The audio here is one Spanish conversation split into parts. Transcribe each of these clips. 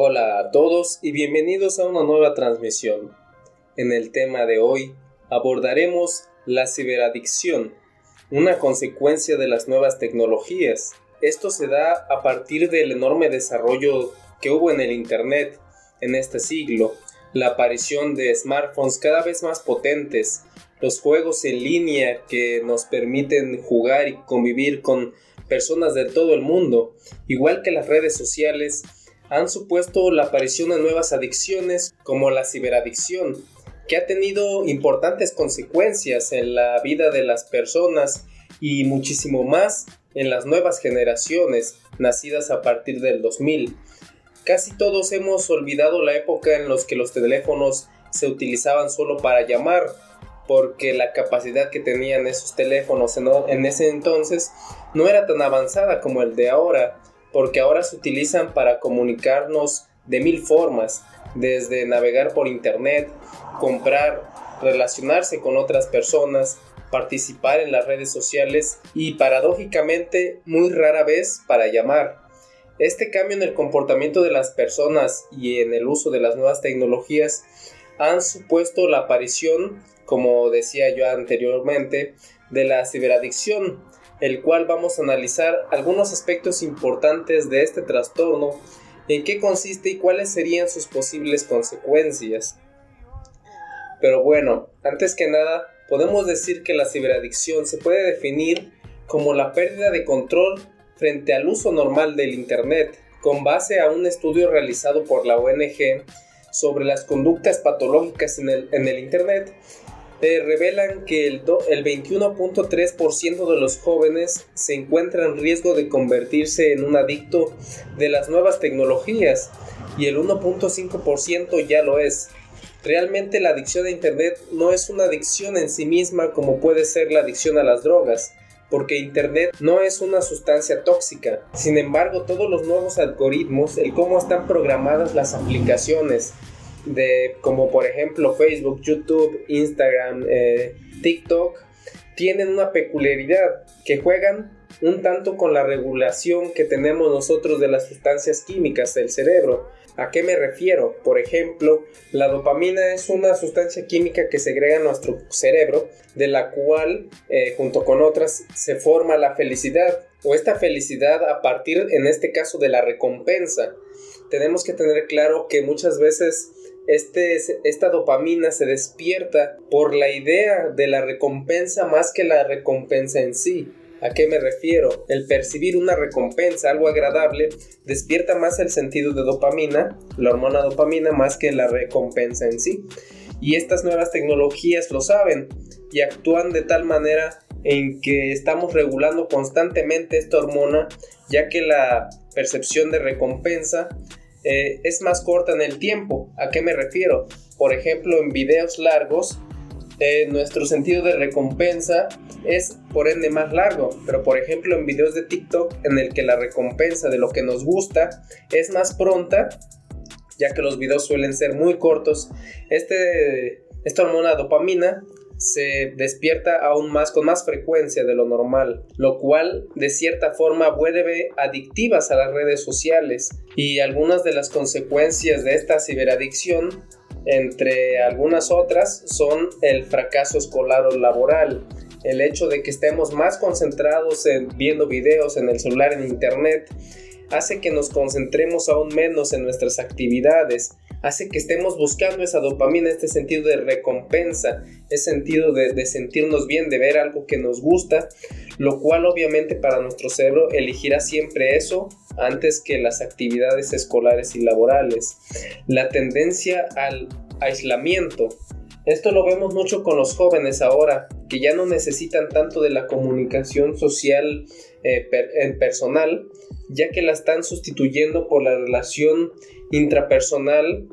Hola a todos y bienvenidos a una nueva transmisión. En el tema de hoy abordaremos la ciberadicción, una consecuencia de las nuevas tecnologías. Esto se da a partir del enorme desarrollo que hubo en el Internet en este siglo, la aparición de smartphones cada vez más potentes, los juegos en línea que nos permiten jugar y convivir con personas de todo el mundo, igual que las redes sociales, han supuesto la aparición de nuevas adicciones como la ciberadicción, que ha tenido importantes consecuencias en la vida de las personas y muchísimo más en las nuevas generaciones nacidas a partir del 2000. Casi todos hemos olvidado la época en la que los teléfonos se utilizaban solo para llamar, porque la capacidad que tenían esos teléfonos en, ese entonces no era tan avanzada como el de ahora, porque ahora se utilizan para comunicarnos de mil formas, desde navegar por internet, comprar, relacionarse con otras personas, participar en las redes sociales y paradójicamente muy rara vez para llamar. Este cambio en el comportamiento de las personas y en el uso de las nuevas tecnologías han supuesto la aparición, como decía yo anteriormente, de la ciberadicción, el cual vamos a analizar algunos aspectos importantes de este trastorno, en qué consiste y cuáles serían sus posibles consecuencias. Pero bueno, antes que nada, podemos decir que la ciberadicción se puede definir como la pérdida de control frente al uso normal del Internet, con base a un estudio realizado por la ONG sobre las conductas patológicas en el, Internet, eh, revelan que el, el 21.3% de los jóvenes se encuentra en riesgo de convertirse en un adicto de las nuevas tecnologías y el 1.5% ya lo es. Realmente la adicción a Internet no es una adicción en sí misma como puede ser la adicción a las drogas, porque Internet no es una sustancia tóxica. Sin embargo, todos los nuevos algoritmos, el cómo están programadas las aplicaciones, de como por ejemplo Facebook, YouTube, Instagram, eh, TikTok, tienen una peculiaridad que juegan un tanto con la regulación que tenemos nosotros de las sustancias químicas del cerebro. ¿A qué me refiero? Por ejemplo, la dopamina es una sustancia química que segrega nuestro cerebro, de la cual, eh, junto con otras, se forma la felicidad, o esta felicidad a partir, en este caso, de la recompensa. Tenemos que tener claro que muchas veces este, esta dopamina se despierta por la idea de la recompensa más que la recompensa en sí. ¿A qué me refiero? El percibir una recompensa, algo agradable, despierta más el sentido de dopamina, la hormona dopamina, más que la recompensa en sí. Y estas nuevas tecnologías lo saben y actúan de tal manera en que estamos regulando constantemente esta hormona, ya que la percepción de recompensa eh, es más corta en el tiempo. ¿A qué me refiero? Por ejemplo, en videos largos, eh, nuestro sentido de recompensa es por ende más largo, pero por ejemplo en videos de TikTok en el que la recompensa de lo que nos gusta es más pronta, ya que los videos suelen ser muy cortos, este, esta hormona dopamina se despierta aún más con más frecuencia de lo normal, lo cual de cierta forma vuelve adictivas a las redes sociales. Y algunas de las consecuencias de esta ciberadicción entre algunas otras son el fracaso escolar o laboral, el hecho de que estemos más concentrados en viendo videos en el celular, en internet, hace que nos concentremos aún menos en nuestras actividades, hace que estemos buscando esa dopamina, este sentido de recompensa, ese sentido de, de, sentirnos bien, de ver algo que nos gusta, lo cual obviamente para nuestro cerebro elegirá siempre eso antes que las actividades escolares y laborales. La tendencia al aislamiento. Esto lo vemos mucho con los jóvenes ahora, que ya no necesitan tanto de la comunicación social eh, personal, ya que la están sustituyendo por la relación intrapersonal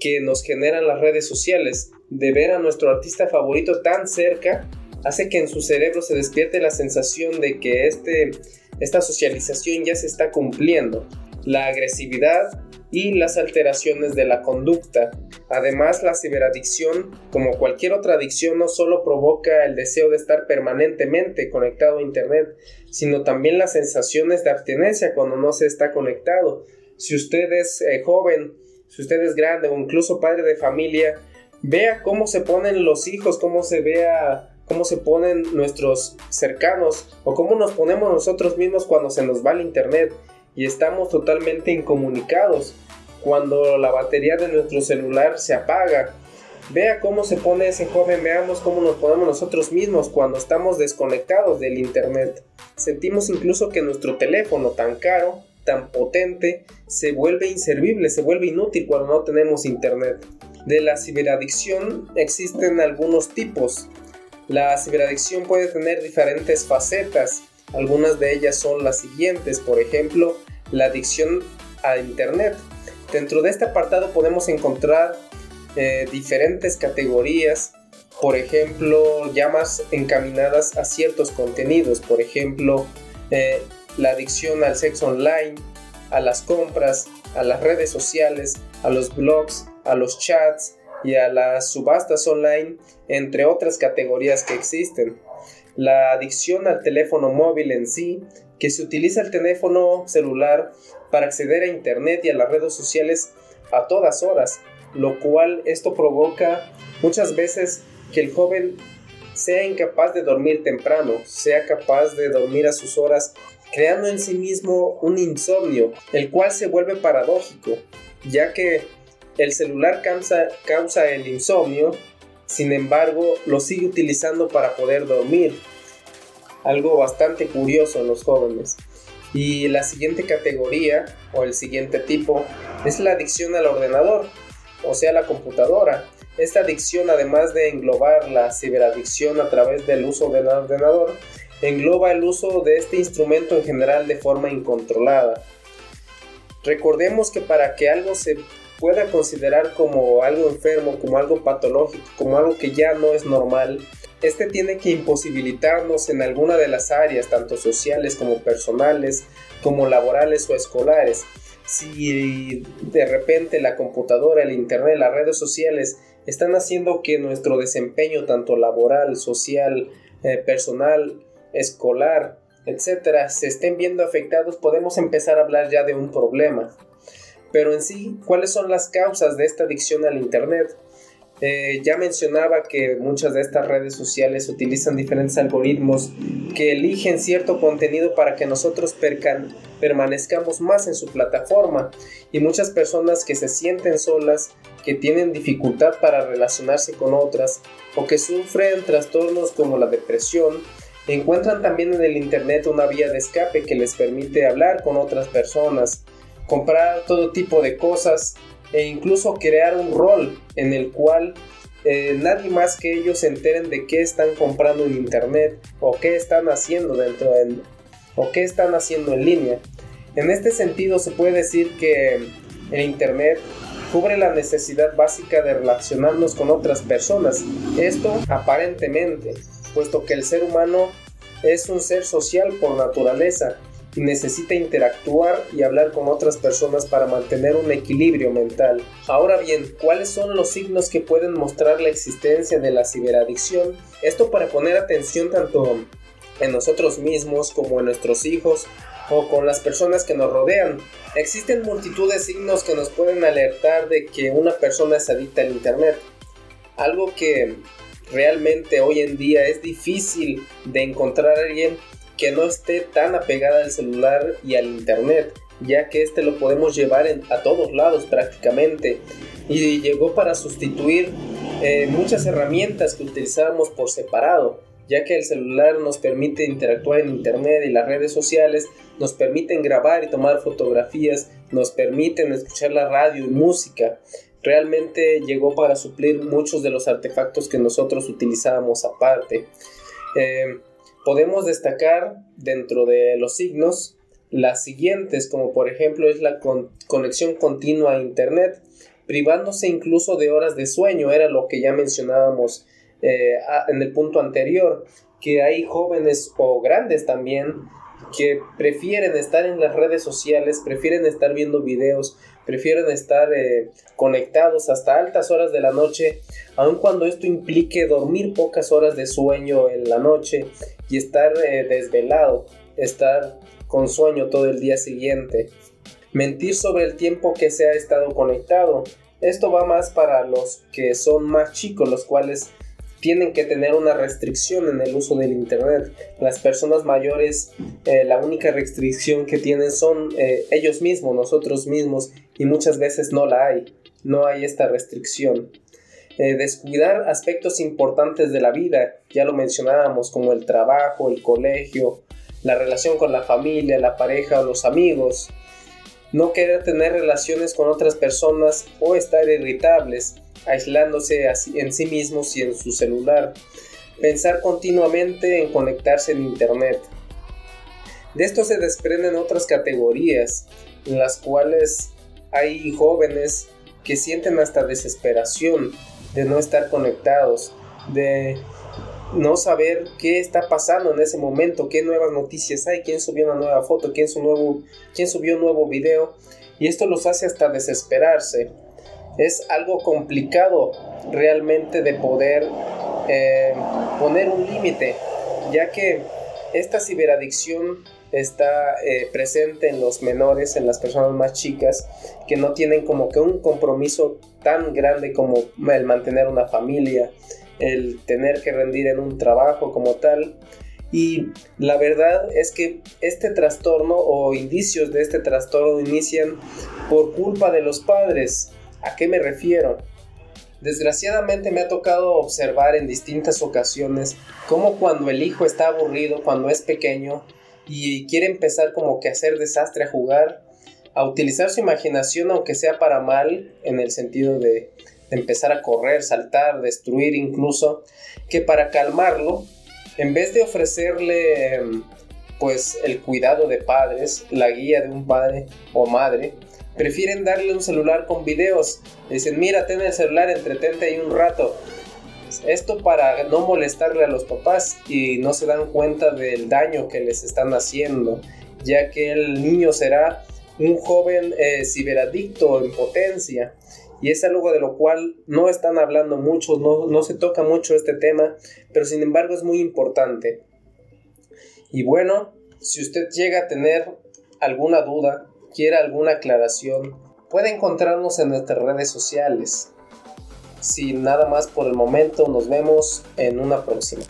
que nos generan las redes sociales. De ver a nuestro artista favorito tan cerca hace que en su cerebro se despierte la sensación de que este esta socialización ya se está cumpliendo. La agresividad y las alteraciones de la conducta. Además, la ciberadicción, como cualquier otra adicción, no solo provoca el deseo de estar permanentemente conectado a Internet, sino también las sensaciones de abstinencia cuando no se está conectado. si usted es eh, joven, si usted es grande o incluso padre de familia, vea cómo se ponen los hijos, cómo se vea, cómo se ponen nuestros cercanos o cómo nos ponemos nosotros mismos cuando se nos va el internet y estamos totalmente incomunicados. Cuando la batería de nuestro celular se apaga, vea cómo se pone ese joven, veamos cómo nos ponemos nosotros mismos cuando estamos desconectados del internet. Sentimos incluso que nuestro teléfono tan caro, tan potente, se vuelve inservible, se vuelve inútil cuando no tenemos internet. De la ciberadicción existen algunos tipos. La ciberadicción puede tener diferentes facetas. Algunas de ellas son las siguientes, por ejemplo, la adicción a Internet. Dentro de este apartado podemos encontrar eh, diferentes categorías, por ejemplo, llamas encaminadas a ciertos contenidos, por ejemplo, eh, la adicción al sexo online, a las compras, a las redes sociales, a los blogs, a los chats y a las subastas online, entre otras categorías que existen. La adicción al teléfono móvil en sí, que se utiliza el teléfono celular para acceder a Internet y a las redes sociales a todas horas, lo cual esto provoca muchas veces que el joven sea incapaz de dormir temprano, sea capaz de dormir a sus horas, creando en sí mismo un insomnio, el cual se vuelve paradójico, ya que el celular causa, causa el insomnio, sin embargo lo sigue utilizando para poder dormir. Algo bastante curioso en los jóvenes. Y la siguiente categoría o el siguiente tipo es la adicción al ordenador, o sea, la computadora. Esta adicción, además de englobar la ciberadicción a través del uso del ordenador, engloba el uso de este instrumento en general de forma incontrolada. Recordemos que para que algo se pueda considerar como algo enfermo, como algo patológico, como algo que ya no es normal, este tiene que imposibilitarnos en alguna de las áreas, tanto sociales como personales, como laborales o escolares. Si de repente la computadora, el internet, las redes sociales están haciendo que nuestro desempeño, tanto laboral, social, eh, personal, escolar, etcétera, se estén viendo afectados, podemos empezar a hablar ya de un problema. Pero en sí, ¿cuáles son las causas de esta adicción al Internet? Eh, ya mencionaba que muchas de estas redes sociales utilizan diferentes algoritmos que eligen cierto contenido para que nosotros permanezcamos más en su plataforma. Y muchas personas que se sienten solas, que tienen dificultad para relacionarse con otras o que sufren trastornos como la depresión, encuentran también en el Internet una vía de escape que les permite hablar con otras personas, comprar todo tipo de cosas e incluso crear un rol en el cual eh, nadie más que ellos se enteren de qué están comprando en internet o qué están haciendo dentro de, o qué están haciendo en línea. En este sentido se puede decir que el internet cubre la necesidad básica de relacionarnos con otras personas. Esto aparentemente, puesto que el ser humano es un ser social por naturaleza necesita interactuar y hablar con otras personas para mantener un equilibrio mental. Ahora bien, ¿cuáles son los signos que pueden mostrar la existencia de la ciberadicción? Esto para poner atención tanto en nosotros mismos como en nuestros hijos o con las personas que nos rodean. Existen multitud de signos que nos pueden alertar de que una persona es adicta al Internet. Algo que realmente hoy en día es difícil de encontrar a alguien que no esté tan apegada al celular y al internet, ya que este lo podemos llevar a todos lados prácticamente. Y llegó para sustituir eh, muchas herramientas que utilizábamos por separado, ya que el celular nos permite interactuar en internet y las redes sociales, nos permiten grabar y tomar fotografías, nos permiten escuchar la radio y música. Realmente llegó para suplir muchos de los artefactos que nosotros utilizábamos aparte. Eh, Podemos destacar dentro de los signos las siguientes, como por ejemplo es la conexión continua a Internet, privándose incluso de horas de sueño, era lo que ya mencionábamos eh, en el punto anterior, que hay jóvenes o grandes también que prefieren estar en las redes sociales, prefieren estar viendo videos, prefieren estar eh, conectados hasta altas horas de la noche, aun cuando esto implique dormir pocas horas de sueño en la noche y estar eh, desvelado, estar con sueño todo el día siguiente. mentir sobre el tiempo que se ha estado conectado. Esto va más para los que son más chicos, los cuales tienen que tener una restricción en el uso del Internet. Las personas mayores, eh, la única restricción que tienen son eh, ellos mismos, nosotros mismos, y muchas veces no la hay, no hay esta restricción. Descuidar aspectos importantes de la vida, ya lo mencionábamos, como el trabajo, el colegio, la relación con la familia, la pareja o los amigos. No querer tener relaciones con otras personas o estar irritables, aislándose en sí mismos y en su celular. Pensar continuamente en conectarse en Internet. De esto se desprenden otras categorías, en las cuales hay jóvenes que sienten hasta desesperación de no estar conectados, de no saber qué está pasando en ese momento, qué nuevas noticias hay, quién subió una nueva foto, quién, nuevo, quién subió un nuevo video, y esto los hace hasta desesperarse. Es algo complicado realmente de poder eh, poner un límite, ya que esta ciberadicción está eh, presente en los menores, en las personas más chicas, que no tienen como que un compromiso tan grande como el mantener una familia, el tener que rendir en un trabajo como tal. Y la verdad es que este trastorno o indicios de este trastorno inician por culpa de los padres. ¿A qué me refiero? Desgraciadamente me ha tocado observar en distintas ocasiones cómo cuando el hijo está aburrido, cuando es pequeño y quiere empezar como que a hacer desastre, a jugar, a utilizar su imaginación aunque sea para mal, en el sentido de, empezar a correr, saltar, destruir incluso, que para calmarlo, en vez de ofrecerle pues el cuidado de padres, la guía de un padre o madre, prefieren darle un celular con videos. Dicen, mira, ten el celular, entretente ahí un rato. Esto para no molestarle a los papás y no se dan cuenta del daño que les están haciendo, ya que el niño será un joven eh, ciberadicto en potencia. Y es algo de lo cual no están hablando mucho, no, no se toca mucho este tema, pero sin embargo es muy importante. Y bueno, si usted llega a tener alguna duda, quiere alguna aclaración, puede encontrarnos en nuestras redes sociales. Sin nada más por el momento, nos vemos en una próxima.